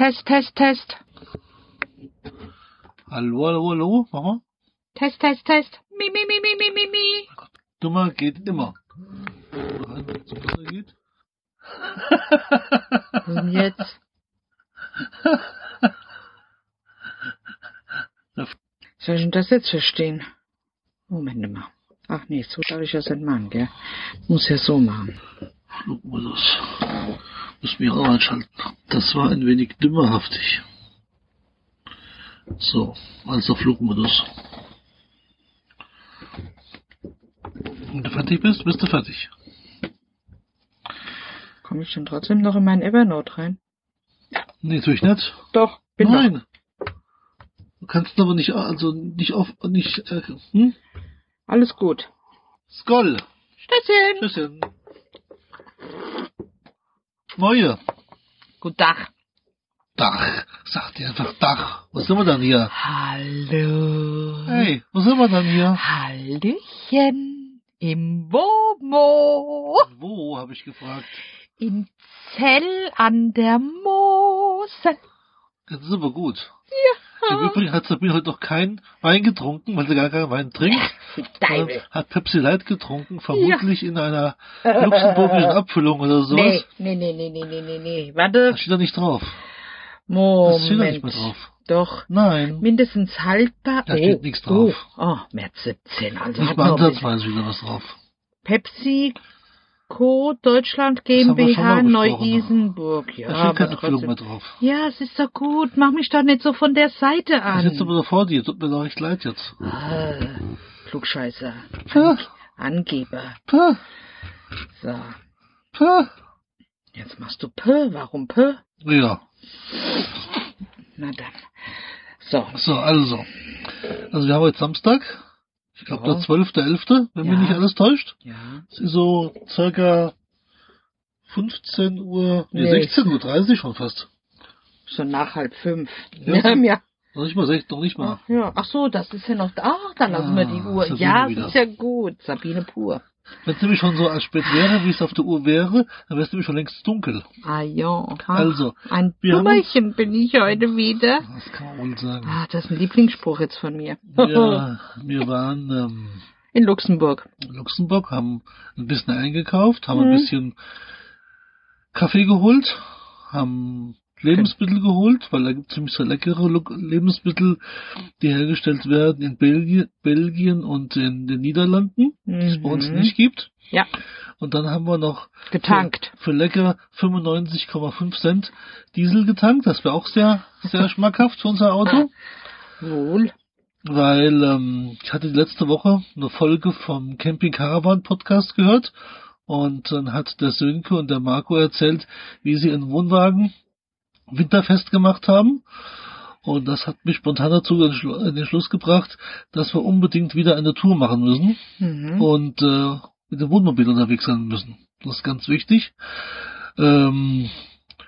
Test, Test, Test. Hallo, hallo, hallo, mach mal. Test, Test, Test. Mi, mi, mi, mi, mi, mi, mi. Dummer geht immer. Besser geht. Und jetzt? Soll ich denn das jetzt verstehen? Moment mal. Ach nee, so darf ich das nicht machen, gell? Muss ja so machen. Flugmodus. Muss mich auch einschalten. Das war ein wenig dümmerhaftig. So, also Flugmodus. Wenn du fertig bist, bist du fertig. Komme ich denn trotzdem noch in meinen Evernote rein? Nee, natürlich nicht. Doch, bin. Nein. Du kannst aber nicht, also nicht auf, nicht, äh, hm? Alles gut. Skoll. Stößchen. Tschüsschen. Neue. Guten Tag. Dach. Sag dir einfach Dach. Was sind wir dann hier? Hallo. Hey, wo sind wir dann hier? Hallöchen. Im Womo. Wo, habe ich gefragt. In Zell an der Mosel. Das ist aber gut. Im Übrigen hat Sabine heute noch keinen Wein getrunken, weil sie gar keinen Wein trinkt. hat Pepsi Light getrunken, vermutlich in einer luxemburgischen Abfüllung oder sowas. Nee, nee, nee, nee, nee, nee, nee, nee. Warte. Das steht da nicht drauf. Das steht da nicht Moment. mehr drauf. Doch. Nein. Mindestens haltbar. Da steht nichts drauf. Oh, oh, März 17. Also Nicht mal ansatzweise wieder was drauf. Pepsi Co. Deutschland GmbH Neu-Isenburg. Ja, Da steht aber keine trotzdem. mehr drauf. Ja, es ist doch gut. Mach mich doch nicht so von der Seite Ich an. sitze aber da vor dir. Tut mir doch echt leid jetzt. Ah, Klugscheißer. Puh, Angeber. puh, So. puh. Jetzt machst du P. Warum P? Ja. Na dann. So. So, also. Also wir haben heute Samstag. Ich glaube Ja. der 12.11., wenn mich Ja. nicht alles täuscht. Ja. Es ist so circa 15 Uhr, nee, Nee. 16 Uhr 30 schon fast. Schon nach halb fünf. Ja. Ja. Noch nicht mal 16, noch nicht mal. Ach, ja. Ach so, das ist ja noch. Ach, dann lassen wir die Ah, Uhr. Sabine ja, wieder. das ist ja gut. Sabine pur. Wenn es nämlich schon so als spät wäre, wie es auf der Uhr wäre, dann wäre es nämlich schon längst dunkel. Ah ja. Also, Ein Dummerchen bin ich heute wieder. Das kann man wohl sagen. Ah, das ist ein Lieblingsspruch jetzt von mir. Wir, wir waren ähm, In Luxemburg. in Luxemburg, haben ein bisschen eingekauft, haben ein Mhm. bisschen Kaffee geholt, haben Lebensmittel geholt, weil da gibt es ziemlich so leckere Lebensmittel, die hergestellt werden in Belgien, Belgien und in den Niederlanden, die es bei uns Mhm. nicht gibt. Ja, Und dann haben wir noch getankt. für, für lecker 95,5 Cent Diesel getankt. Das wäre auch sehr, sehr schmackhaft für unser Auto. Wohl. weil ähm, ich hatte letzte Woche eine Folge vom Camping Caravan Podcast gehört und dann hat der Sönke und der Marco erzählt, wie sie ihren Wohnwagen winterfest gemacht haben. Und das hat mich spontan dazu in den Schluss gebracht, dass wir unbedingt wieder eine Tour machen müssen Mhm. und äh, mit dem Wohnmobil unterwegs sein müssen. Das ist ganz wichtig. Ähm,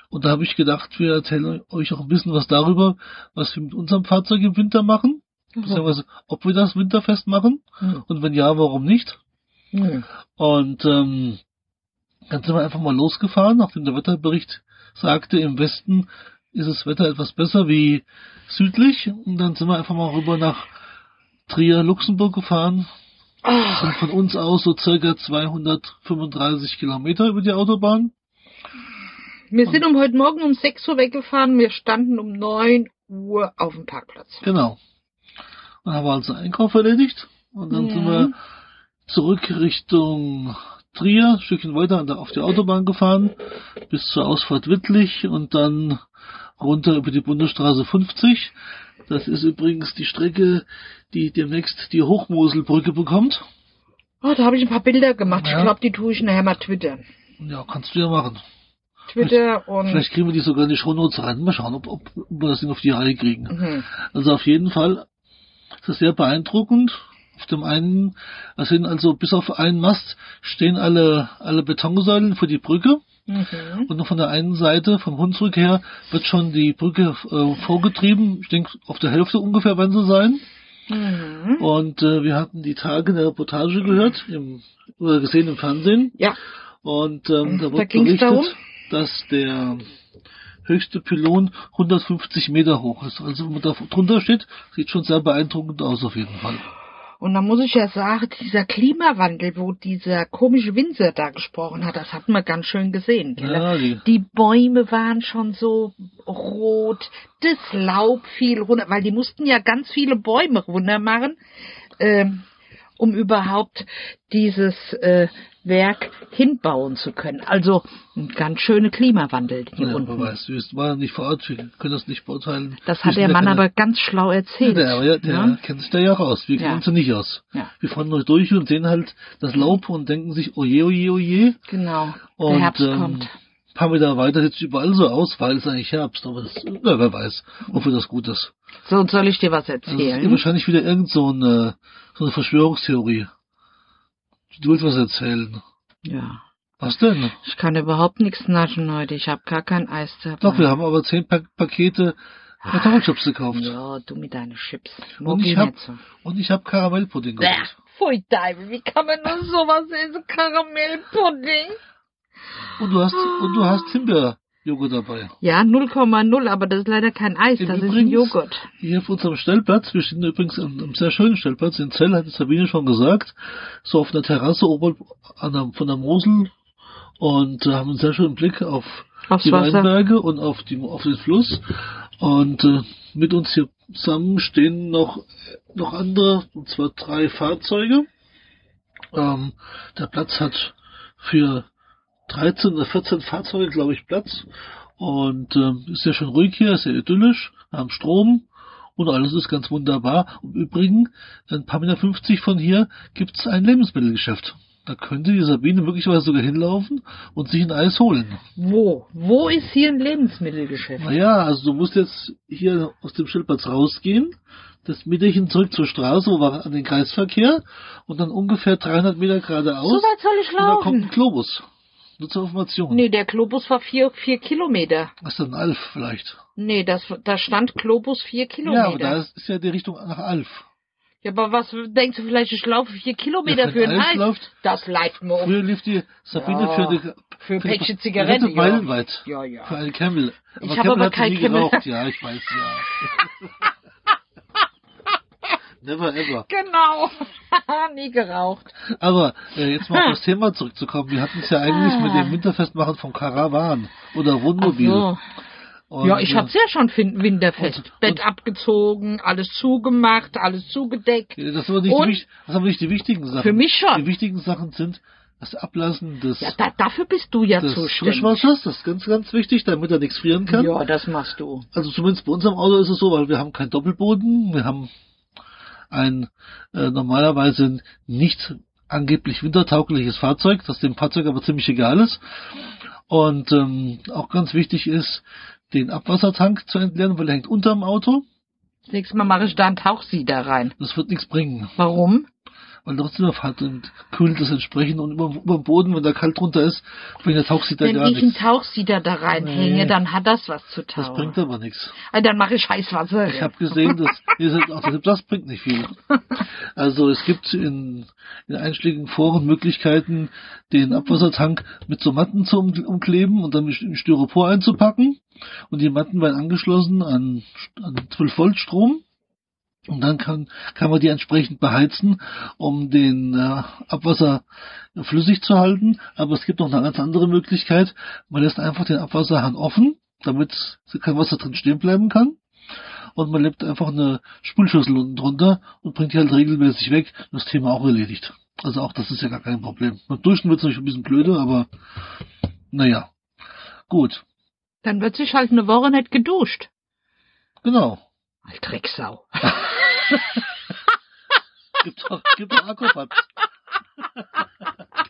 und da habe ich gedacht, wir erzählen euch auch ein bisschen was darüber, was wir mit unserem Fahrzeug im Winter machen beziehungsweise ob wir das winterfest machen Mhm. und wenn ja, warum nicht. Mhm. Und ähm, dann sind wir einfach mal losgefahren, nachdem der Wetterbericht sagte, im Westen ist das Wetter etwas besser wie südlich. Und dann sind wir einfach mal rüber nach Trier, Luxemburg gefahren. Ach, Sind von uns aus so circa 235 Kilometer über die Autobahn. wir sind um heute Morgen um 6 Uhr weggefahren. Wir standen um 9 Uhr auf dem Parkplatz. Genau. Dann haben also Einkauf erledigt. Und dann sind Ja. wir zurück Richtung Trier, ein Stückchen weiter der- auf die Autobahn gefahren, bis zur Ausfahrt Wittlich und dann runter über die Bundesstraße 50. Das ist übrigens die Strecke, die demnächst die Hochmoselbrücke bekommt. Oh, da habe ich ein paar Bilder gemacht. Ja. Ich glaube, die tue ich nachher mal twittern. Ja, kannst du ja machen. Twitter und. Vielleicht kriegen wir die sogar in die Shownotes rein. Mal schauen, ob, ob wir das Ding auf die Reihe kriegen. Mhm. Also auf jeden Fall ist das sehr beeindruckend. Auf dem einen, es sind also bis auf einen Mast stehen alle, alle Betonsäulen für die Brücke. Mhm. Und von der einen Seite, vom Hunsrück her, wird schon die Brücke äh, vorgetrieben. Ich denke, auf der Hälfte ungefähr werden sie sein. Mhm. Und äh, wir hatten die Tage eine Reportage gehört, im, oder gesehen im Fernsehen. Ja. Und ähm, da Da wurde berichtet, darum? dass der höchste Pylon 150 Meter hoch ist. Also wenn man da drunter steht, sieht schon sehr beeindruckend aus auf jeden Fall. Und da muss ich ja sagen, dieser Klimawandel, wo dieser komische Winzer da gesprochen hat, das hat man ganz schön gesehen. Ja, die- die Bäume waren schon so rot, das Laub fiel runter, weil die mussten ja ganz viele Bäume runter machen, ähm, um überhaupt dieses äh, Werk hinbauen zu können. Also ein ganz schöner Klimawandel hier Ja, unten. weiß, wir waren nicht vor Ort, wir können das nicht beurteilen. Das Wir hat der Mann keine- aber ganz schlau erzählt. Ja, der, aber ja, der ne? kennt sich da ja raus. Wir Ja. kennen uns ja nicht aus. Ja. Wir fahren nur durch und sehen halt das Laub und denken sich, oje, oje, oje. Genau. Und, der Herbst ähm, kommt. Ein paar Meter weiter sieht es überall so aus, weil es eigentlich Herbst, aber das, na, wer weiß, wofür das gut ist. So, und soll ich dir was Also es ist erzählen? wahrscheinlich wieder irgend so eine, so eine Verschwörungstheorie. Du willst was erzählen. ja. Was denn? Ich kann überhaupt nichts naschen heute. Ich habe gar kein Eis dabei. Doch, wir haben aber zehn pa Pakete Kartoffelchips gekauft. Ja, du mit deinen Chips. Und ich hab, nicht so. und ich hab Karamellpudding geholt. Pfui Teufel, wie kann man nur sowas essen? Karamellpudding? Und du hast, und du hast Himbeerjoghurt dabei. Ja, 0,0, aber das ist leider kein Eis, Im das ist ein Joghurt. Hier auf unserem Stellplatz, wir stehen übrigens an einem sehr schönen Stellplatz in Zell, hat Sabine schon gesagt, so auf einer Terrasse oben an der, von der Mosel und äh, haben einen sehr schönen Blick auf Aufs die Wasser. Weinberge und auf, die, auf den Fluss. Und äh, mit uns hier zusammen stehen noch, noch andere, und zwar drei Fahrzeuge. Ähm, der Platz hat für 13 oder 14 Fahrzeuge, glaube ich, Platz. Und ähm, ist ja schon ruhig hier, ist ja idyllisch, wir haben Strom und alles ist ganz wunderbar. Im Übrigen, ein paar Meter 50 von hier gibt's ein Lebensmittelgeschäft. Da könnte die Sabine möglicherweise sogar hinlaufen und sich ein Eis holen. Wo? Wo ist hier ein Lebensmittelgeschäft? Naja, also du musst jetzt hier aus dem Schildplatz rausgehen, das Meterchen zurück zur Straße, wo wir an den Kreisverkehr und dann ungefähr 300 Meter So geradeaus. weit soll ich und da kommt ein laufen? Globus. Nur zur Information. Nee, der Globus war vier, vier Kilometer. Was ist denn Alf vielleicht? Nee, das, da stand Globus vier Ja, aber da Kilometer. ist, ist ja die Richtung nach Alf. Ja, aber was denkst du vielleicht, ich laufe vier Kilometer Ja, für ein Eis Eis? läuft- Das leitet mir um. Früher lief die Sabine Ja, für die für ein Päckchen Rettet ja. meilenweit. Ja, ja. Für einen Camel. Ich Aber hab Camel aber hat sie kein nie Camel. geraucht. Ja, ich weiß, ja. Never ever. Genau. Nie geraucht. Aber äh, jetzt mal auf das Thema zurückzukommen. Wir hatten es ja eigentlich mit dem Winterfestmachen vom Karawan oder Wohnmobil. so. Und, Ja, ich äh, hab's ja schon winterfest. Und- Bett und- abgezogen, alles zugemacht, alles zugedeckt. Das, sind aber nicht die, das sind nicht die wichtigen Sachen. Für mich schon. Die wichtigen Sachen sind das Ablassen des, Ja, da, dafür bist du ja des zuständig. Frischwassers. Das ist ganz, ganz wichtig, damit er nichts frieren kann. Ja, das machst du. Also zumindest bei unserem Auto ist es so, weil wir haben keinen Doppelboden. Wir haben ein äh, normalerweise nicht angeblich wintertaugliches Fahrzeug, das dem Fahrzeug aber ziemlich egal ist. Und ähm, auch ganz wichtig ist, den Abwassertank zu entleeren, weil er hängt unterm Auto. Das nächste Mal mache ich da einen Tauchsieder rein. Das wird nichts bringen, Warum? Weil trotzdem auf Hand und kühlt es entsprechend und über, über dem Boden, wenn da kalt drunter ist, bringt der Tauchsieder Wenn gar ich einen nichts. Tauchsieder da reinhänge, Nee. dann hat das was zu Das tauchen. bringt aber nichts. Also dann mache ich Heißwasser. Ich habe gesehen, dass seid auch das bringt nicht viel. Also es gibt in, in einschlägigen Foren Möglichkeiten, den Abwassertank mit so Matten zu um, umkleben und dann in Styropor einzupacken. Und die Matten werden angeschlossen an, an 12 Volt Strom. Und dann kann, kann man die entsprechend beheizen, um den äh, Abwasser flüssig zu halten. Aber es gibt noch eine ganz andere Möglichkeit. Man lässt einfach den Abwasserhahn offen, damit kein Wasser drin stehen bleiben kann und man lebt einfach eine Spülschüssel unten drunter und bringt die halt regelmäßig weg. Das Thema auch erledigt. Also auch das ist ja gar kein Problem. Beim Duschen wird es natürlich ein bisschen blöde, aber naja. Gut, Dann wird sich halt eine Woche nicht geduscht. genau. Als Drecksau. Gibt doch, gibt doch Aquapads.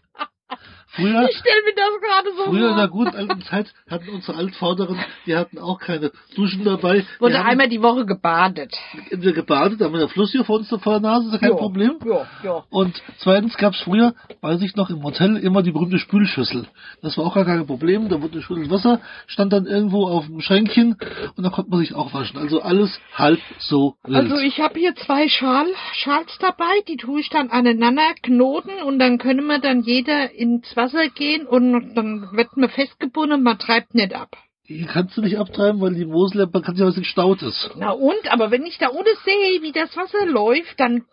Früher, Ich stell mir das gerade so früher in der guten alten Zeit hatten unsere Altvorderen, die hatten auch keine Duschen dabei. Die Wurde haben einmal die Woche gebadet. entweder gebadet, haben wir der Fluss hier vor uns vor der Nase, ist ja kein Ja, Problem. Ja, ja. Und zweitens gab es früher, weiß ich noch, im Hotel immer die berühmte Spülschüssel. Das war auch gar kein Problem. Da wurde eine Schüssel Wasser, stand dann irgendwo auf dem Schränkchen und da konnte man sich auch waschen. Also alles halb so wild. Also ich habe hier zwei Schal, Schals dabei, die tue ich dann aneinander knoten und dann können wir dann jeder ins Wasser gehen und dann wird man festgebunden und man treibt nicht ab. Hier kannst du nicht abtreiben, weil die Mosel bekanntlich gestaut ist. Na und? Aber wenn ich da ohne sehe, wie das Wasser läuft, dann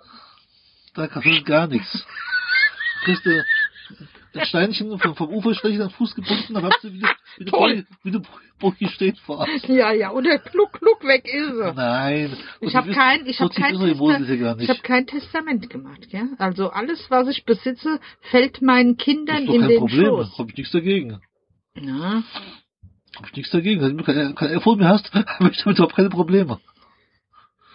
Da kannst du gar nichts. Kriegst du das Steinchen vom, vom Uferstrich am Fuß gebunden, dann hast du wie du, wie du, Toll. Wie du Bogi steht vor. ja, ja, oder kluck, kluck weg ist sie. Nein. Ich habe kein, ich habe kein, Testa ich habe kein Testament gemacht, ja. Also alles, was ich besitze, fällt meinen Kindern in kein den Problem. Schoß. Hab ich nichts dagegen. Ja. Hab ich nichts dagegen. Wenn du kein, kein iPhone mehr hast, habe ich damit überhaupt keine Probleme.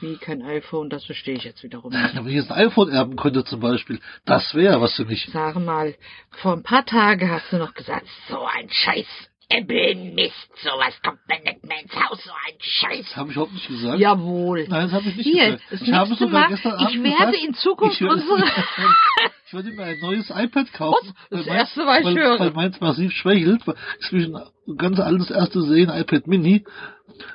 Wie kein iPhone, das verstehe ich jetzt wiederum nicht. Wenn ich jetzt ein iPhone erben könnte zum Beispiel, das wäre was für mich. Sag mal, vor ein paar Tagen hast du noch gesagt, so ein Scheiß Apple-Mist, sowas kommt mir nicht mehr ins Haus, so ein Scheiß. Das habe ich überhaupt nicht gesagt. Jawohl. Nein, das habe ich nicht Hier, gesagt. das ich habe sogar Mal, gestern ich Abend werde gesagt, in Zukunft ich unsere... ich würde mir ein neues iPad kaufen. Was? Das weil erste, was ich weil, höre. Weil meins massiv schwächelt. ist ein ganz altes erste sehen, iPad Mini.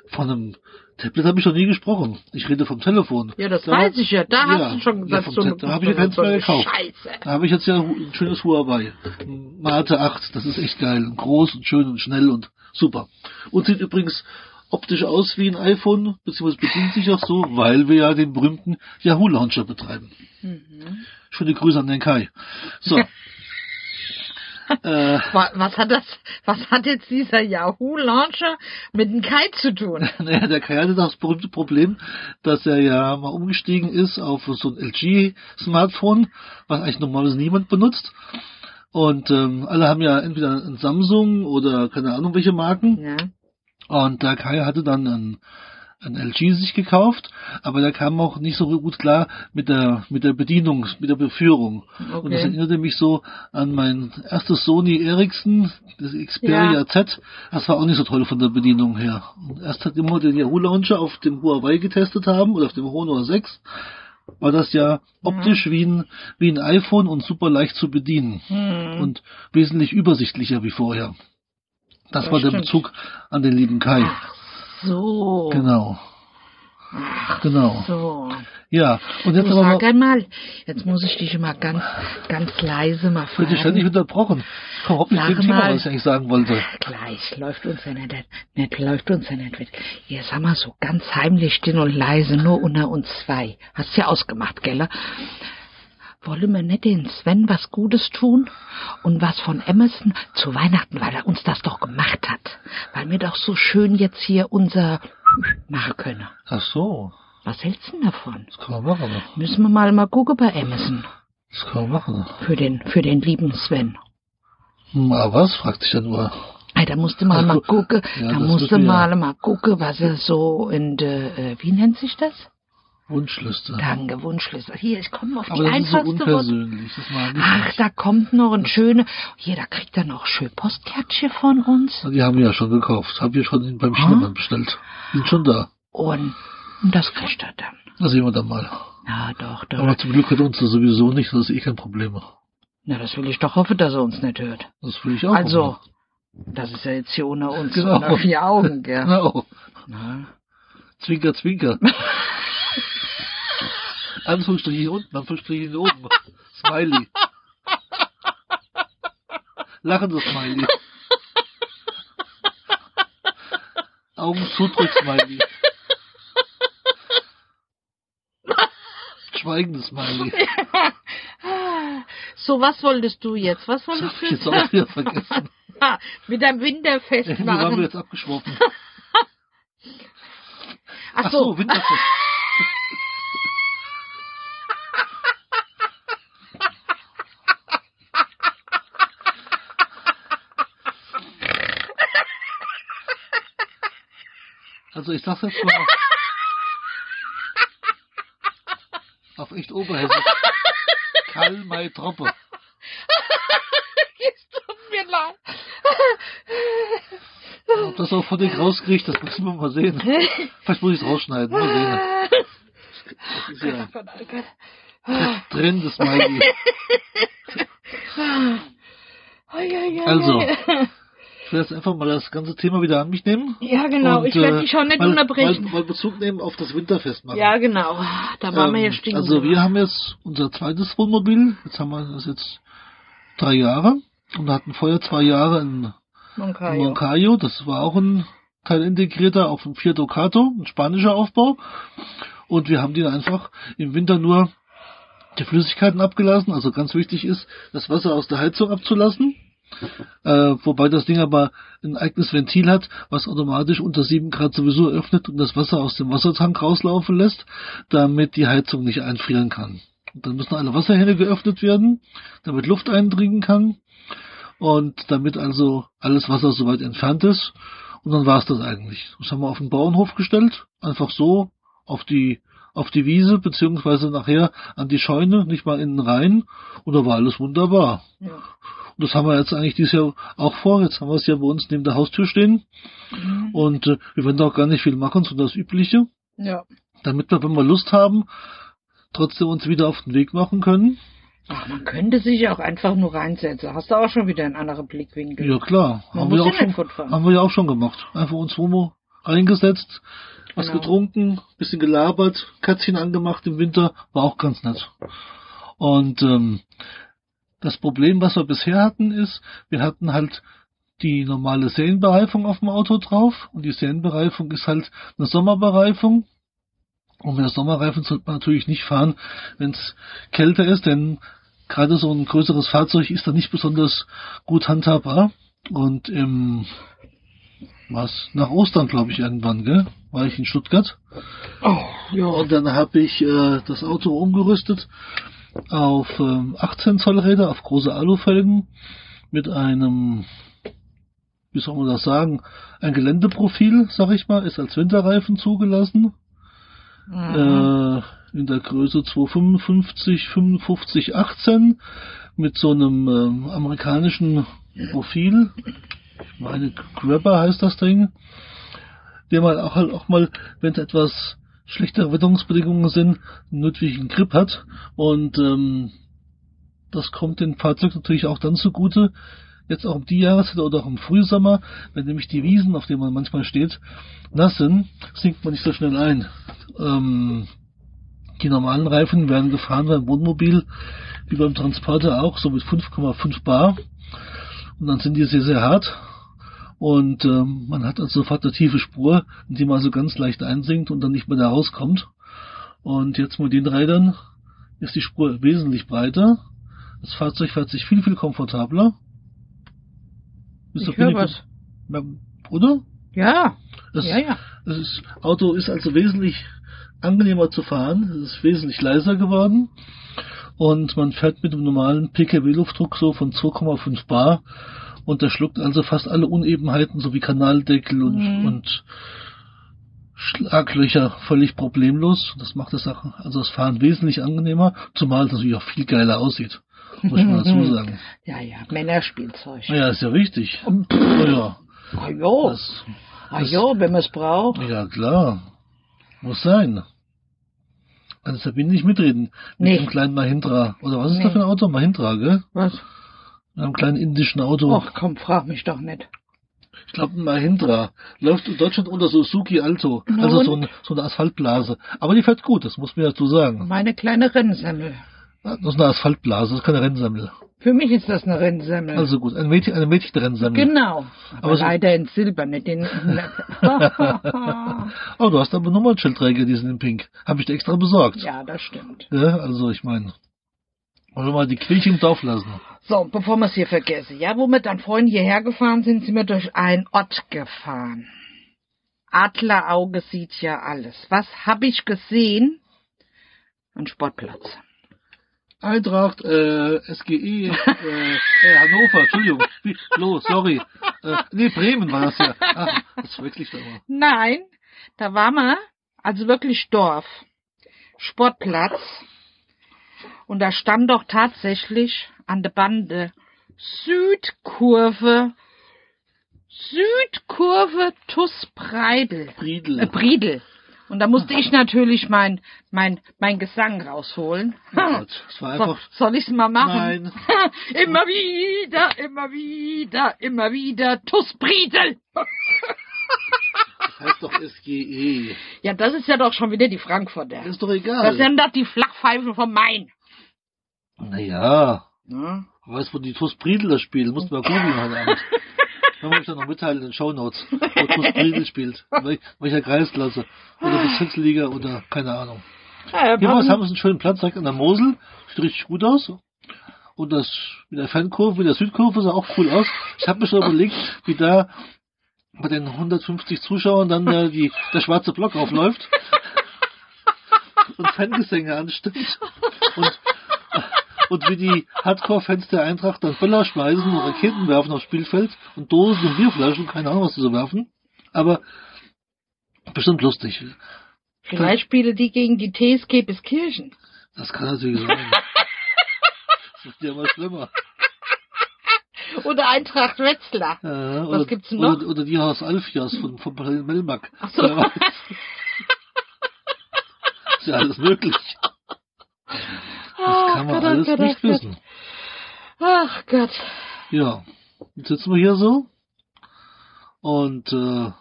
Von einem Tablet habe ich noch nie gesprochen. Ich rede vom Telefon. Ja, das Da- weiß ich ja. Da ja, hast du schon ja, gesagt, vom so da habe ich ja keins mehr gekauft. Scheiße. Da habe ich jetzt ja ein schönes Huawei. Ein Mate 8, das ist echt geil. Und groß und schön und schnell und super. Und sieht übrigens optisch aus wie ein iPhone, beziehungsweise bedient sich auch so, weil wir ja den berühmten Yahoo Launcher betreiben. Mhm. Schöne Grüße an den Kai. So. äh, Wa- Was hat das, was hat jetzt dieser Yahoo Launcher mit dem Kai zu tun? naja, der Kai hatte das berühmte Problem, dass er ja mal umgestiegen ist auf so ein LG-Smartphone, was eigentlich normalerweise niemand benutzt. Und ähm, alle haben ja entweder ein Samsung oder keine Ahnung welche Marken. Ja. Und der Kai hatte dann ein, ein LG sich gekauft, aber der kam auch nicht so gut klar mit der mit der Bedienung, mit der Beführung. Und das Okay. erinnerte mich so an mein erstes Sony Ericsson, das Xperia Ja. Z. Das war auch nicht so toll von der Bedienung her. Und erst hat immer den Yahoo Launcher auf dem Huawei getestet haben oder auf dem Honor 6, war das ja optisch wie ein wie ein iPhone und super leicht zu bedienen Hm. und wesentlich übersichtlicher wie vorher. Das, Das war der stimmt. Bezug an den lieben Kai. So. Genau. Genau. So. Ja, und jetzt Du aber sag mal, einmal, jetzt muss ich dich mal ganz, ganz leise mal wird dich ständig fragen. unterbrochen. Ich komme überhaupt nicht Sag dem Thema, mal. was ich eigentlich sagen wollte. Gleich läuft uns ja nicht, nicht läuft uns ja nicht. Hier, sag mal so ganz heimlich, still und leise, nur unter uns zwei. Hast ja ausgemacht, gell? Wollen wir nicht den Sven was Gutes tun und was von Emerson zu Weihnachten, weil er uns das doch gemacht hat. Weil wir doch so schön jetzt hier unser machen können. Ach so, Was hältst du denn davon? das kann man machen. Müssen wir mal mal gucken bei Emerson. Das kann man machen. Für den, für den lieben Sven. Aber was, fragt sich ja nur. Ey, da musste mal Also, mal gucken, ja, da musste müsste ja- mal mal gucken, was er so in de, äh, wie nennt sich das? Wunschliste. Danke, Wunschliste. Hier, ich komme auf aber die so einfachste ich Ach, da kommt noch ein schöne, hier, da kriegt er noch schön Postkärtchen von uns. Die haben wir ja schon gekauft. Haben wir schon beim Ah. Schneemann bestellt. Sind schon da. Und, das kriegt er dann. Das sehen wir dann mal. Ja, doch, doch. Aber zum Glück hat uns das sowieso nicht. Das ist eh kein Problem. Na, das will ich doch hoffen, dass er uns nicht hört. Das will ich auch. Also, hoffen. das ist ja jetzt hier ohne uns, Genau. unter vier Augen, gell? Genau. Na. Zwinker, zwinker. Anführungsstriche unten, Anführungsstriche oben. Smiley. Lachendes Smiley. Augen zudrück Smiley. Schweigendes Smiley. So, was wolltest du jetzt? Was Das wolltest hab du ich jetzt auch wieder vergessen. Mit deinem Winterfest Die waren wir machen. jetzt abgeschworfen. Ach Ach so, so, Winterfest. Also ich sag's jetzt mal auf echt Oberhessisch. Karl May Troppe. es tut mir leid. Ob das auch von dir rauskriegt, das müssen wir mal sehen. Vielleicht muss ich es rausschneiden. Mal sehen. Das ist ja drin, das Smiley. Ich will jetzt einfach mal das ganze Thema wieder an mich nehmen. Ja, genau. Und, ich werde äh, dich auch nicht mal, unterbrechen. Mal, mal Bezug nehmen auf das Winterfest machen. ja, genau. Da waren wir ja Ähm, stehen. Also wir haben jetzt unser zweites Wohnmobil. Jetzt haben wir das jetzt drei Jahre. Und hatten vorher zwei Jahre in. Moncayo. Das war auch ein teilintegrierter auf dem Fiat Ducato, ein spanischer Aufbau. Und wir haben den einfach im Winter nur die Flüssigkeiten abgelassen. Also ganz wichtig ist, das Wasser aus der Heizung abzulassen. Äh, wobei das Ding aber ein eigenes Ventil hat, was automatisch unter 7 Grad sowieso öffnet und das Wasser aus dem Wassertank rauslaufen lässt, damit die Heizung nicht einfrieren kann. Und dann müssen alle Wasserhähne geöffnet werden, damit Luft eindringen kann und damit also alles Wasser soweit entfernt ist. Und dann war es das eigentlich. Das haben wir auf den Bauernhof gestellt, einfach so auf die auf die Wiese beziehungsweise nachher an die Scheune, nicht mal innen rein. Und da war alles wunderbar. Ja. Das haben wir jetzt eigentlich dieses Jahr auch vor. Jetzt haben wir es ja bei uns neben der Haustür stehen. Mhm. Und äh, wir werden da auch gar nicht viel machen, sondern das Übliche. Ja. Damit wir, wenn wir Lust haben, trotzdem uns wieder auf den Weg machen können. Ach, man könnte sich auch einfach nur reinsetzen. Hast du auch schon wieder einen anderen Blickwinkel. Ja klar, haben wir, auch schon, haben wir ja auch schon gemacht. Einfach uns Womo reingesetzt, was genau. getrunken, bisschen gelabert, Kätzchen angemacht im Winter, war auch ganz nett. Und ähm, das Problem, was wir bisher hatten, ist, wir hatten halt die normale Serienbereifung auf dem Auto drauf und die Serienbereifung ist halt eine Sommerbereifung und mit der Sommerreifen sollte man natürlich nicht fahren, wenn es kälter ist, denn gerade so ein größeres Fahrzeug ist da nicht besonders gut handhabbar. Und im was nach Ostern, glaube ich, irgendwann, gell? War ich in Stuttgart. Oh, ja. Und dann habe ich äh, das Auto umgerüstet auf ähm, 18 Zoll Räder, auf große Alufelgen mit einem, wie soll man das sagen, ein Geländeprofil, sag ich mal, ist als Winterreifen zugelassen. Mhm. Äh, in der Größe 255, 55, 18 mit so einem äh, amerikanischen Profil. Ich meine, Grabber heißt das Ding. Der mal auch halt auch mal, wenn es etwas schlechtere Witterungsbedingungen sind, nötigen Grip hat. Und ähm, das kommt dem Fahrzeug natürlich auch dann zugute, jetzt auch um die Jahreszeit oder auch im Frühsommer, wenn nämlich die Wiesen, auf denen man manchmal steht, nass sind, sinkt man nicht so schnell ein. Ähm, die normalen Reifen werden gefahren beim Wohnmobil, wie beim Transporter auch, so mit 5,5 Bar. Und dann sind die sehr, sehr hart. Und ähm, man hat also sofort eine tiefe Spur, in die man so ganz leicht einsinkt und dann nicht mehr da rauskommt. Und jetzt mit den Rädern ist die Spur wesentlich breiter. Das Fahrzeug fährt sich viel, viel komfortabler. Ist ich höre was. Oder? Ja. Das, ja, ja. Das Auto ist also wesentlich angenehmer zu fahren. Es ist wesentlich leiser geworden. Und man fährt mit dem normalen PKW-Luftdruck so von 2,5 Bar und der schluckt also fast alle Unebenheiten sowie Kanaldeckel und, mhm. und Schlaglöcher völlig problemlos. Das macht das Sache, also das Fahren wesentlich angenehmer, zumal es natürlich auch viel geiler aussieht. Muss man dazu sagen. Ja, ja, Männerspielzeug. Ja, ist ja wichtig. Oh, ja. Ah ja. Das, ah ja, wenn man es braucht. Ja, klar. Muss sein. Also da bin ich mitreden. Mit nee. dem kleinen Mahindra. Oder was ist nee. da für ein Auto? Mahindra, gell? Was? Mit einem kleinen indischen Auto. Ach komm, frag mich doch nicht. Ich glaube ein Mahindra. Läuft in Deutschland unter Suzuki Alto. Na also so, ein, so, eine Asphaltblase. Aber die fährt gut, das muss man dazu sagen. Meine kleine Rennsemmel. Das ist eine Asphaltblase, das ist keine Rennsemmel. Für mich ist das eine Rennsemmel. Also gut, eine Mädchen, eine Mädchenrennsemmel. Genau. Aber, aber leider in Silber, nicht in... oh, du hast aber Nummernschildträger, die sind in Pink. Habe ich dir extra besorgt. Ja, das stimmt. Ja, also ich meine... Wollen wir mal die Kirche im Dorf lassen. So, bevor wir es hier vergessen. Ja, wo wir dann vorhin hierher gefahren sind, sind wir durch ein Ort gefahren. Adlerauge sieht ja alles. Was habe ich gesehen? Ein Sportplatz. Eintracht, äh, SGE, äh, äh, Hannover, Entschuldigung, los, sorry. Äh, nee, Bremen war das ja. Ach, das verwechsel ich da immer. Nein, da war man, also wirklich Dorf. Sportplatz. Und da stand doch tatsächlich an der Bande Südkurve, Südkurve Tuss Breidel. Briedel. Äh, Briedel. Und da musste ich natürlich mein, mein, mein Gesang rausholen. Oh so, soll ich's mal machen? Immer wieder, immer wieder, immer wieder, Tussbriedel. das heißt doch SGE. Ja, das ist ja doch schon wieder die Frankfurter. ist doch egal. Das sind doch die Flachpfeifen vom Main. Naja. Ja. Weißt du, wo die Tussbriedel das spielen? Musst du mal googeln heute Abend. Wenn man mich dann noch mitteilen in den Shownotes, wo Tuss Friedel spielt, wel- welcher Kreisklasse, oder Bezirksliga oder keine Ahnung. Ja, Jedenfalls haben wir einen schönen Platz direkt an der Mosel, sieht richtig gut aus. Und das mit der Fankurve, mit der Südkurve sah auch cool aus. Ich habe mir schon überlegt, wie da bei den 150 Zuschauern dann äh, die, der schwarze Block aufläuft und Fangesänge anstimmt und, und wie die Hardcore-Fans der Eintracht dann Böller schmeißen und Raketen werfen aufs Spielfeld und Dosen und Bierflaschen, keine Ahnung, was sie so werfen. Aber bestimmt lustig. Vielleicht spielen die gegen die TSG Biskirchen. Das kann natürlich sein. Das wird ja immer schlimmer. Oder Eintracht Wetzlar. Ja, Was oder, gibt's noch? Oder, oder die aus Alfias von, von Melmack. Ach so. Ist ja alles möglich. Das kann man Gott, alles Gott, nicht Gott. wissen. Ach Gott. Ja, jetzt sitzen wir hier so. Und äh,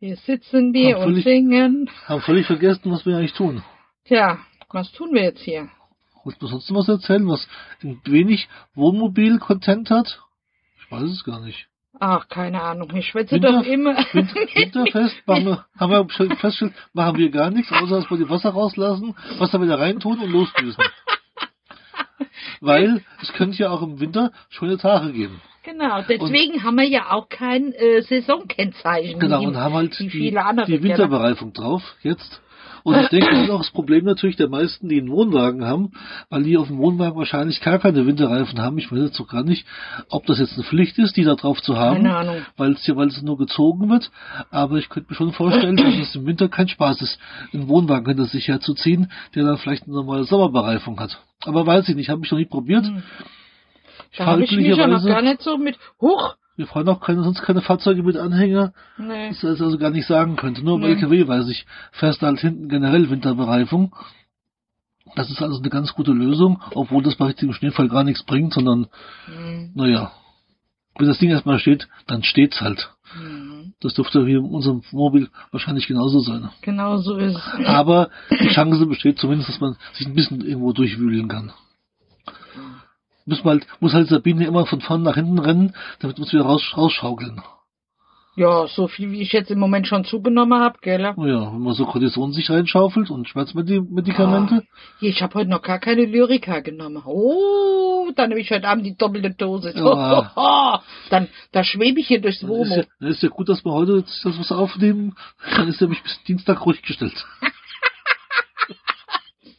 Hier sitzen wir und völlig- singen. haben völlig vergessen, was wir eigentlich tun. Tja, was tun wir jetzt hier? Wolltest du sonst noch was erzählen, was ein wenig Wohnmobil-Content hat? Ich weiß es gar nicht. Ach, keine Ahnung. Ich schwätze Winter- doch immer. Win- Winterfest machen wir, haben wir schon festgestellt, machen wir gar nichts, außer dass wir die Wasser rauslassen, Wasser wieder reintun und losdüsen. Weil es könnte ja auch im Winter schöne Tage geben. Genau, deswegen haben wir ja auch kein äh, Saisonkennzeichen. Genau, wie, und haben halt die, die? Winterbereifung drauf jetzt. Und ich denke, das ist auch das Problem natürlich der meisten, die einen Wohnwagen haben, weil die auf dem Wohnwagen wahrscheinlich gar keine Winterreifen haben. Ich weiß jetzt auch gar nicht, ob das jetzt eine Pflicht ist, die da drauf zu haben, weil es hier, weil es nur gezogen wird. Aber ich könnte mir schon vorstellen, dass es im Winter kein Spaß ist, einen Wohnwagen hinter sich herzuziehen, der dann vielleicht eine normale Sommerbereifung hat. Aber weiß ich nicht, habe ich noch nie probiert. Hm. Ich Da habe ich mich ja noch gar nicht so mit. Huch! Wir fahren auch keine, sonst keine Fahrzeuge mit Anhänger. Nee. Das ist also gar nicht sagen könnte. Nur Nee. LKW weiß ich, fährst du halt hinten generell Winterbereifung. Das ist also eine ganz gute Lösung, obwohl das bei richtigem Schneefall gar nichts bringt, sondern, Hm. naja, wenn das Ding erstmal steht, dann steht's halt. Hm. Das dürfte hier in unserem Mobil wahrscheinlich genauso sein. Genau so ist es. Aber die Chance besteht zumindest, dass man sich ein bisschen irgendwo durchwühlen kann. Muss, halt, muss halt Sabine immer von vorn nach hinten rennen, damit wir uns wieder raus, rausschaukeln. Ja, so viel wie ich jetzt im Moment schon zugenommen habe, gell? Naja, wenn man so Kortison sich reinschaufelt und Schmerzmedikamente. Hier, Ich habe heute noch gar keine Lyrica genommen. Oh, dann nehme ich heute Abend die doppelte Dose. Ja. dann da schwebe ich hier durchs Dann ist, Womo. ja, dann ist ja gut, dass wir heute das was aufnehmen. Dann ist er mich bis Dienstag ruhig gestellt.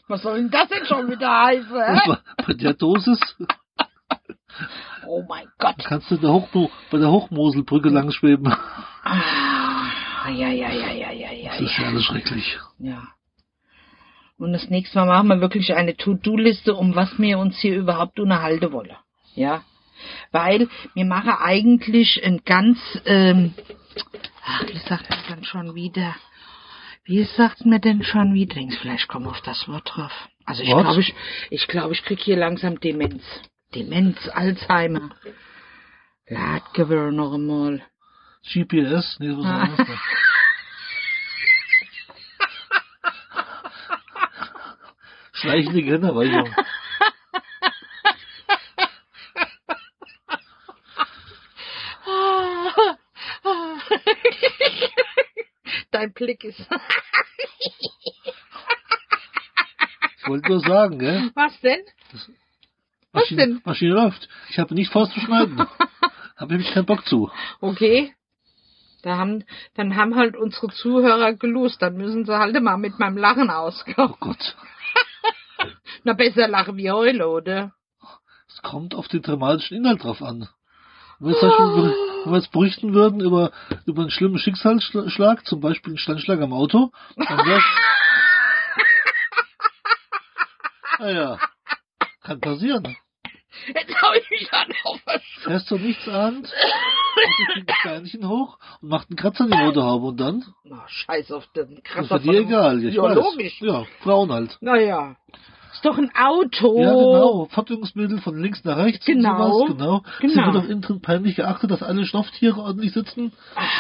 Was soll denn das denn schon wieder heißen? Bei der Dosis Oh mein Gott. kannst du der Hochmo bei der Hochmoselbrücke lang schweben. Ah, ja, ja, ja, ja, ja, ja, Das ist ja alles schrecklich. ja. Und das nächste Mal machen wir wirklich eine To-Do-Liste, um was wir uns hier überhaupt unterhalten wollen. Ja. Weil wir machen eigentlich ein ganz, ähm, ach, wie sagt man denn schon wieder? Wie sagt mir denn schon wieder? Vielleicht kommen wir auf das Wort drauf. Also ich glaube, ich, ich glaube, ich krieg hier langsam Demenz. Demenz, Alzheimer. Ladgewöhn noch einmal. GPS? Nee, was war das? denn? Schleichende Gehirnerweichung. Dein Blick ist. Ich wollte nur sagen, gell? Was denn? Was Maschine, denn? Maschine läuft. Ich habe nicht vor zu schneiden. Habe nämlich keinen Bock zu. Okay. Da haben, dann haben halt unsere Zuhörer gelust. Dann müssen sie halt mal mit meinem Lachen auskommen. Oh Gott. Na, besser lachen wie heule, oder? Es kommt auf den dramatischen Inhalt drauf an. Wenn wir, über- wenn wir jetzt berichten würden über, über einen schlimmen Schicksalsschlag, zum Beispiel einen Standschlag am Auto, dann wär's... naja, kann passieren. Jetzt hab ich mich an auf Fährst du nichts ahnt, und ein Steinchen hoch und macht einen Kratzer in die Motorhaube und dann? oh, Scheiß auf den Das Kratzer. ist für von dir egal. Ich ja, weiß. logisch. Ja, Frauen halt. Naja. Ist doch ein Auto. Ja, genau. Fortbildungsmittel von links nach rechts. Genau. und sowas. Genau. Genau. Sie wird auch innen drin peinlich geachtet, dass alle Stofftiere ordentlich sitzen.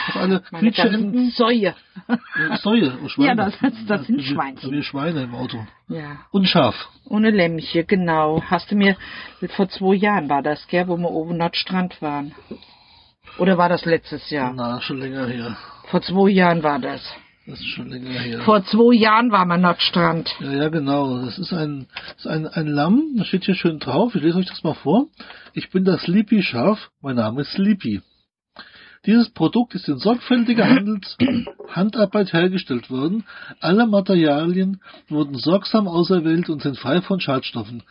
Dass alle Quietscheenten. Säue. Äh, Säue, oh, Schweine. Ja, das- das sind Wir- Schweinchen. Wir Schweine im Auto. Ja. Und Schaf. Ohne Lämmchen, genau. Hast du mir, vor zwei Jahren war das, gell, wo wir oben Nordstrand waren. Oder war das letztes Jahr? Na, schon länger her. Vor zwei Jahren war das. Das ist schon länger her. Vor zwei Jahren war man Nordstrand. Ja, ja, genau. Das ist ein, das ist ein, ein Lamm. Das steht hier schön drauf. Ich lese euch das mal vor. Ich bin das Sleepy-Schaf. Mein Name ist Sleepy. Dieses Produkt ist in sorgfältiger Handels Handarbeit hergestellt worden. Alle Materialien wurden sorgsam auserwählt und sind frei von Schadstoffen.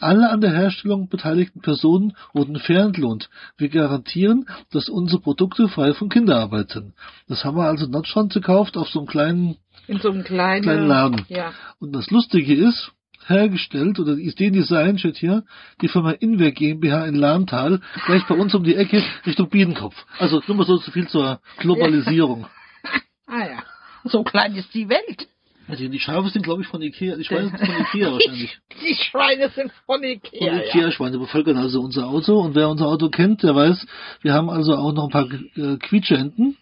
Alle an der Herstellung beteiligten Personen wurden fair entlohnt. Wir garantieren, dass unsere Produkte frei von Kinderarbeit sind. Das haben wir also in Nordstrand gekauft auf so einem kleinen, In so einem kleinen, kleinen Laden. Ja. Und das Lustige ist, hergestellt oder ist den Design steht hier, die Firma Inwer GmbH in Lahntal, gleich bei uns um die Ecke Richtung Biedenkopf. Also nur mal so viel zur Globalisierung. Ah ja. So klein ist die Welt. Also die Schafe sind, glaube ich, von Ikea. Die Schweine sind von Ikea wahrscheinlich. Die Schweine sind von Ikea. Von ja. Ikea-Schweine bevölkern also unser Auto. Und wer unser Auto kennt, der weiß, wir haben also auch noch ein paar äh, Quietscheenten.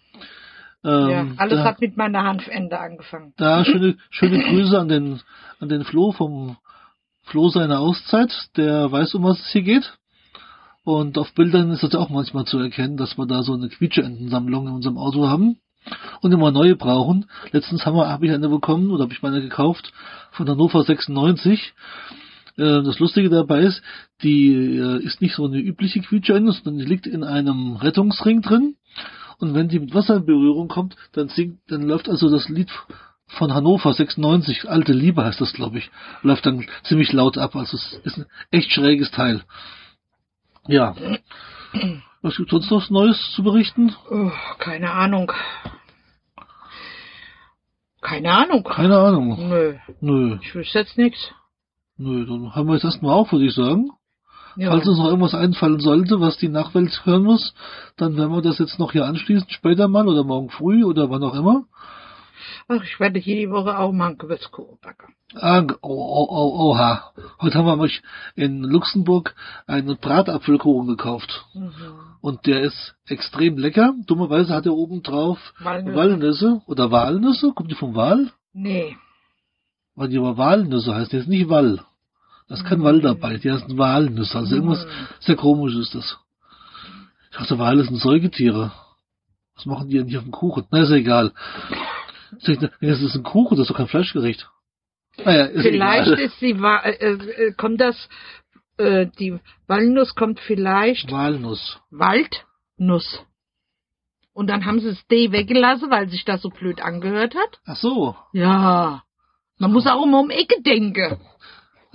Ähm, Ja, alles da, hat mit meiner Hanfende angefangen. da schöne, schöne Grüße an den, an den Flo vom Flo seiner Auszeit. Der weiß, um was es hier geht. Und auf Bildern ist das auch manchmal zu erkennen, dass wir da so eine Quietscheentensammlung in unserem Auto haben und immer neue brauchen. Letztens habe ich eine bekommen oder habe ich meine gekauft von Hannover 96. Äh, Das Lustige dabei ist, die äh, ist nicht so eine übliche Quietscheente, sondern die liegt in einem Rettungsring drin. Und wenn die mit Wasser in Berührung kommt, dann singt, dann läuft also das Lied von Hannover 96, Alte Liebe heißt das, glaube ich, läuft dann ziemlich laut ab. Also es ist ein echt schräges Teil. Ja. Was gibt sonst noch Neues zu berichten? Oh, keine Ahnung. Keine Ahnung. Keine Ahnung. Nö, Nö, ich wüsste jetzt nichts. nö, dann haben wir jetzt erstmal auf, würde ich sagen. Ja. Falls uns noch irgendwas einfallen sollte, was die Nachwelt hören muss, dann werden wir das jetzt noch hier anschließen, später mal oder morgen früh oder wann auch immer. Ach, ich werde hier die Woche auch mal ein Gewürzkuchen backen. Ah, oh, oh, oh, oha. Heute haben wir nämlich in Luxemburg einen Bratapfelkuchen gekauft. Mhm. Und der ist extrem lecker. Dummerweise hat er oben drauf Walnüsse. Walnüsse oder Walnüsse. Kommt die vom Wal? Nee. Weil die aber Walnüsse heißt, ist nicht Wall. Da ist kein Wall dabei, die heißen Walnüsse. Also irgendwas sehr komisch ist das. Ich dachte, Wale sind Säugetiere. Was machen die denn hier auf dem Kuchen? Na, ist ja egal. Das ist ein Kuchen, das ist doch kein Fleischgericht. Naja, ist Vielleicht egal. ist die, Wa- äh, äh, kommt das, äh, die Walnuss kommt vielleicht Walnuss. Waldnuss. Und dann haben sie das D weggelassen, weil sich das so blöd angehört hat. Ach so. Ja. Man muss auch immer um Ecke denken.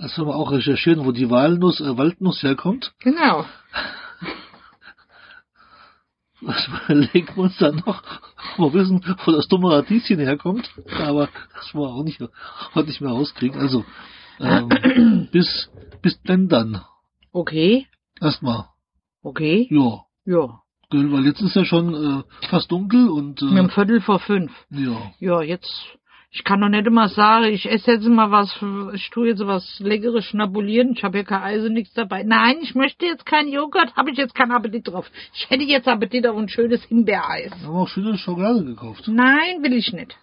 Das werden wir auch recherchieren, wo die Walnuss, äh, Waldnuss herkommt. Genau. Das überlegen wir uns dann noch. Wir wissen, wo das dumme Radieschen herkommt. Aber das wollen wir auch nicht, heute nicht mehr rauskriegen. Also, ähm, bis, bis denn dann. Okay. Erstmal. Okay. Ja. Ja. Weil jetzt ist ja schon äh, fast dunkel und äh, Viertel vor fünf. ja. Ja, jetzt, ich kann doch nicht immer sagen, ich esse jetzt mal was, ich tue jetzt was Leckeres schnabulieren, ich habe ja kein Eisen, nichts dabei. Nein, ich möchte jetzt keinen Joghurt, habe ich jetzt keinen Appetit drauf. Ich hätte jetzt Appetit auf ein schönes Himbeereis. Wir haben auch schöne Schokolade gekauft. Nein, will ich nicht.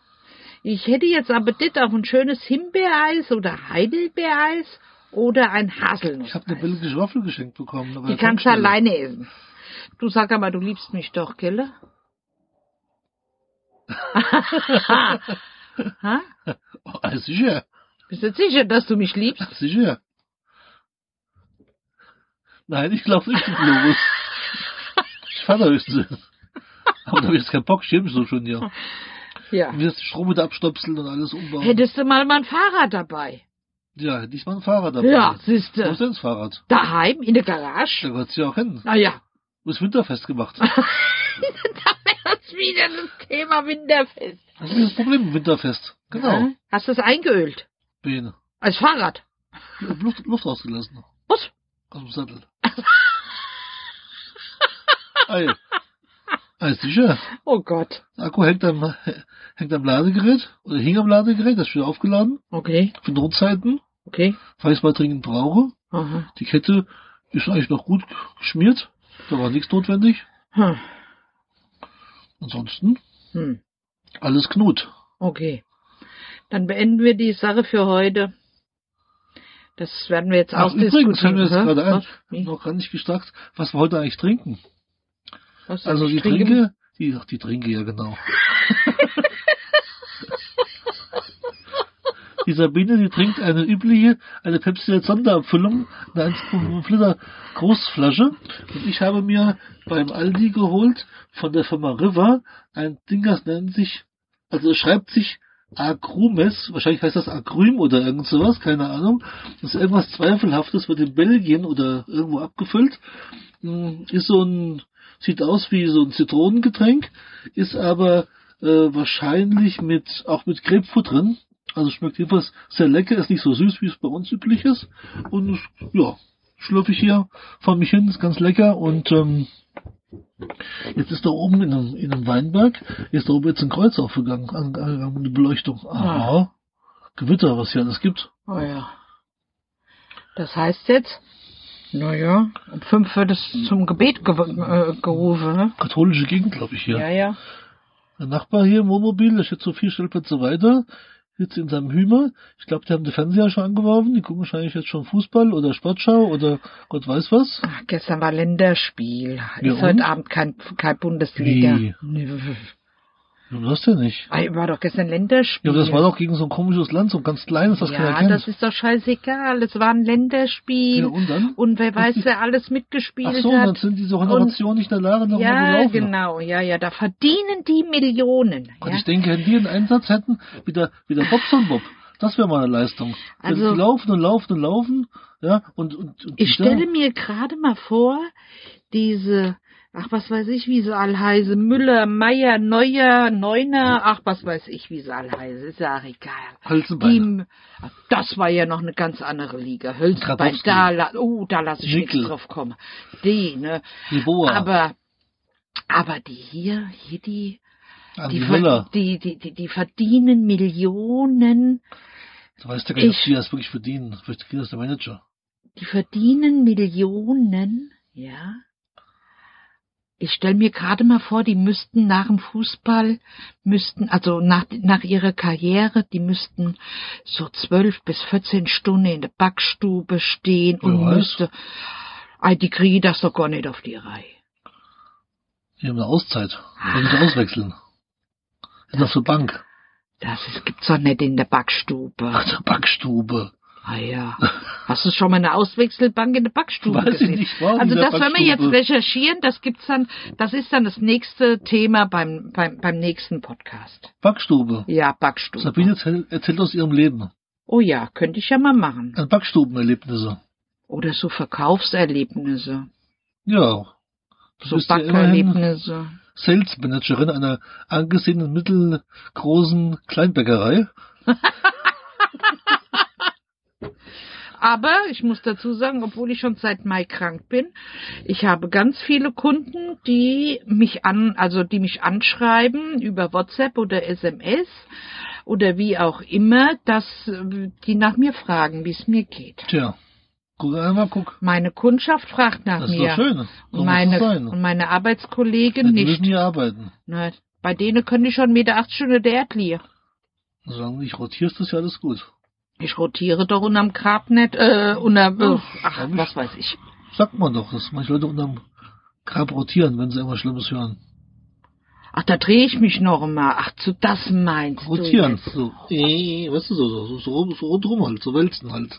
Ich hätte jetzt Appetit auf ein schönes Himbeereis oder Heidelbeereis oder ein Haselnuss. Ich habe eine belgische Waffel geschenkt bekommen. Die kannst du alleine essen. Du sag aber, du liebst mich doch, gell? ha? Ah, sicher. Bist du sicher, dass du mich liebst? Sicher. Nein, ich glaube nicht, du Globus. ich fahre höchstens. Aber da habe ich jetzt keinen Bock, ich so schon hier. Ja. Wir jetzt Strom mit abstöpseln und alles umbauen. Hättest du mal mein Fahrrad dabei? ja, hätte ich mal ein Fahrrad dabei. Ja, Wo ist siehste. denn das Fahrrad? Daheim, in der Garage? Da gehört sie auch hin. Naja. Du bist winterfest gemacht. es wieder das Thema Winterfest. Das ist das Problem, winterfest. Genau. Ja? Hast du es eingeölt? Bene. Als Fahrrad? Ich hab Luft, Luft rausgelassen. Was? Aus dem Sattel. Ei. Ei, sicher. Oh Gott. Der Akku hängt am, hängt am Ladegerät oder hing am Ladegerät, das ist wieder aufgeladen. Okay, Für Notzeiten, okay. falls ich mal dringend brauche. Aha. Die Kette ist eigentlich noch gut geschmiert. Da war nichts notwendig. Hm. Ansonsten Hm. alles Knut. Okay. Dann beenden wir die Sache für heute. Das werden wir jetzt Ach, übrigens fällt mir hä? gerade ein, Was? Wie? noch gar nicht gesagt, was wir heute eigentlich trinken. Was Also ich die? Trinke, die, ach, die Trinke, ja genau. die Sabine, die trinkt eine übliche, eine Pepsi Light Sonderabfüllung, eine 1,5 Liter Großflasche. Und ich habe mir beim Aldi geholt von der Firma River ein Ding, das nennt sich, also es schreibt sich Agrumes, wahrscheinlich heißt das Agrüm oder irgend sowas, keine Ahnung. Das ist irgendwas Zweifelhaftes, wird in Belgien oder irgendwo abgefüllt. Hm, Ist so ein, sieht aus wie so ein Zitronengetränk, ist aber äh, wahrscheinlich mit, auch mit Grapefruit drin. Also schmeckt jedenfalls sehr lecker, ist nicht so süß, wie es bei uns üblich ist. Und es- ja, schlürfe ich hier vor mich hin, ist ganz lecker und ähm, Jetzt ist da oben in einem, in einem Weinberg, ist da oben jetzt ein Kreuz aufgegangen, an, an, an eine Beleuchtung. Aha. Gewitter, was hier alles gibt. Oh ja. Das heißt jetzt, naja, um fünf wird es zum Gebet ge äh, gerufen, ne? Katholische Gegend, glaube ich, hier. Ja, ja. Der Nachbar hier im Wohnmobil, der steht so vier Stellplätze weiter, sitzt in seinem Hümer. Ich glaube, die haben die Fernseher schon angeworfen. Die gucken wahrscheinlich jetzt schon Fußball oder Sportschau oder Gott weiß was. Ach, gestern war Länderspiel. Ja, ist heute und? Abend kein, kein Bundesliga. Wie? Du hast ja nicht. Ah, War doch gestern Länderspiel. Ja, aber das war doch gegen so ein komisches Land, so ein ganz kleines, das keiner Ja, kennt. das ist doch scheißegal. Es war ein Länderspiel. Ja, und dann? Und wer weiß, wer alles mitgespielt Ach so, dann hat. sind diese Generationen nicht in der Lage, nochmal Ja, zu laufen. genau, ja, ja, da verdienen die Millionen. Und Ja? ich denke, wenn die einen Einsatz hätten, wie der, wie der Bobson Bob, das wäre mal eine Leistung. Also- die laufen und laufen und laufen, ja, und, und, und Ich stelle mir gerade mal vor, diese, ach was weiß ich, wie sie alle heißen, Müller, Meier, Neuer, Neuner, ach was weiß ich, wie sie alle heißen, ist ja auch egal. Hölzenbeine. Die, das war ja noch eine ganz andere Liga. Hölzenbein, da, oh, da lasse ich Nickel. nichts drauf kommen. Die, ne? Die Boa, Aber, aber die hier, hier die, Andi die, Möller. ver, die, die, die, die verdienen Millionen, Du weißt ja gar nicht, ich- ob die das wirklich verdienen. Vielleicht kriegt das der Manager. die verdienen Millionen, ja. Ich stelle mir gerade mal vor, die müssten nach dem Fußball, müssten, also nach, nach ihrer Karriere, die müssten so zwölf bis 14 Stunden in der Backstube stehen und müsste, Ei, die kriegen das doch gar nicht auf die Reihe. Die haben eine Auszeit. Die müssen auswechseln. Sind auf der Bank. Das ist, gibt's doch nicht in der Backstube. Ach, der Backstube. Ah ja. Hast du schon mal eine Auswechselbank in der Backstube Weiß ich gesehen? nicht, also das werden wir jetzt recherchieren, das gibt's dann, das ist dann das nächste Thema beim, beim, beim nächsten Podcast. Backstube. Ja, Backstube. Sabine erzählt, erzählt aus ihrem Leben. Oh ja, könnte ich ja mal machen. An Backstubenerlebnisse. Oder so Verkaufserlebnisse, Ja. So ja Backerlebnisse. Sales Managerin einer angesehenen mittelgroßen Kleinbäckerei. Aber ich muss dazu sagen, obwohl ich schon seit Mai krank bin, ich habe ganz viele Kunden, die mich an, also die mich anschreiben über WhatsApp oder SMS oder wie auch immer, dass die nach mir fragen, wie es mir geht. Tja, guck einmal, guck. Meine Kundschaft fragt nach Das ist mir doch schön. So und meine sein. und meine Arbeitskollegen Ja, die nicht. müssen hier arbeiten. Na, bei denen können die schon Meter acht Stunden der Erdlier. Solange nicht rotierst, ist ja alles gut. Ich rotiere doch unterm Grab nicht, äh, unter, äh, ach, ich. was weiß ich. Sagt man doch, dass manche Leute unterm Grab rotieren, wenn sie irgendwas Schlimmes hören. Ach, da drehe ich mich noch mal. Ach, zu das meinst Rotieren. du jetzt. So, äh, weißt du, so, so, so, so, rundherum halt, so wälzen halt.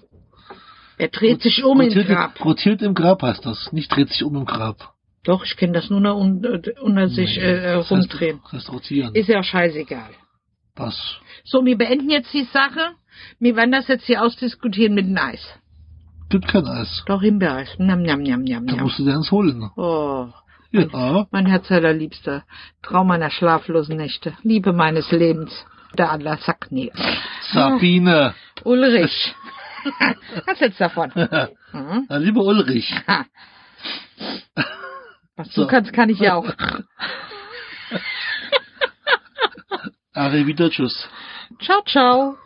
Er dreht sich um im rotiert, Grab. rotiert im Grab heißt das, nicht dreht sich um im Grab. Doch, ich kenne das nur noch unter, unter sich äh, Das heißt, rumdrehen. das heißt rotieren. Ist ja scheißegal. Was? So, wir beenden jetzt die Sache. Wir werden das jetzt hier ausdiskutieren mit dem Eis. Gibt kein Eis. Doch, Himbeereis. Njam, njam, njam, njam, Da musst du dir eins holen. Oh, Ja, mein Herz allerliebster. Traum meiner schlaflosen Nächte. Liebe meines Lebens. Der Adler sagt nie. Sabine. Ulrich. Was jetzt davon? Hm? Na, lieber Ulrich. Was So. du kannst, kann ich ja auch. Arrivedertschüss. Ciao, ciao.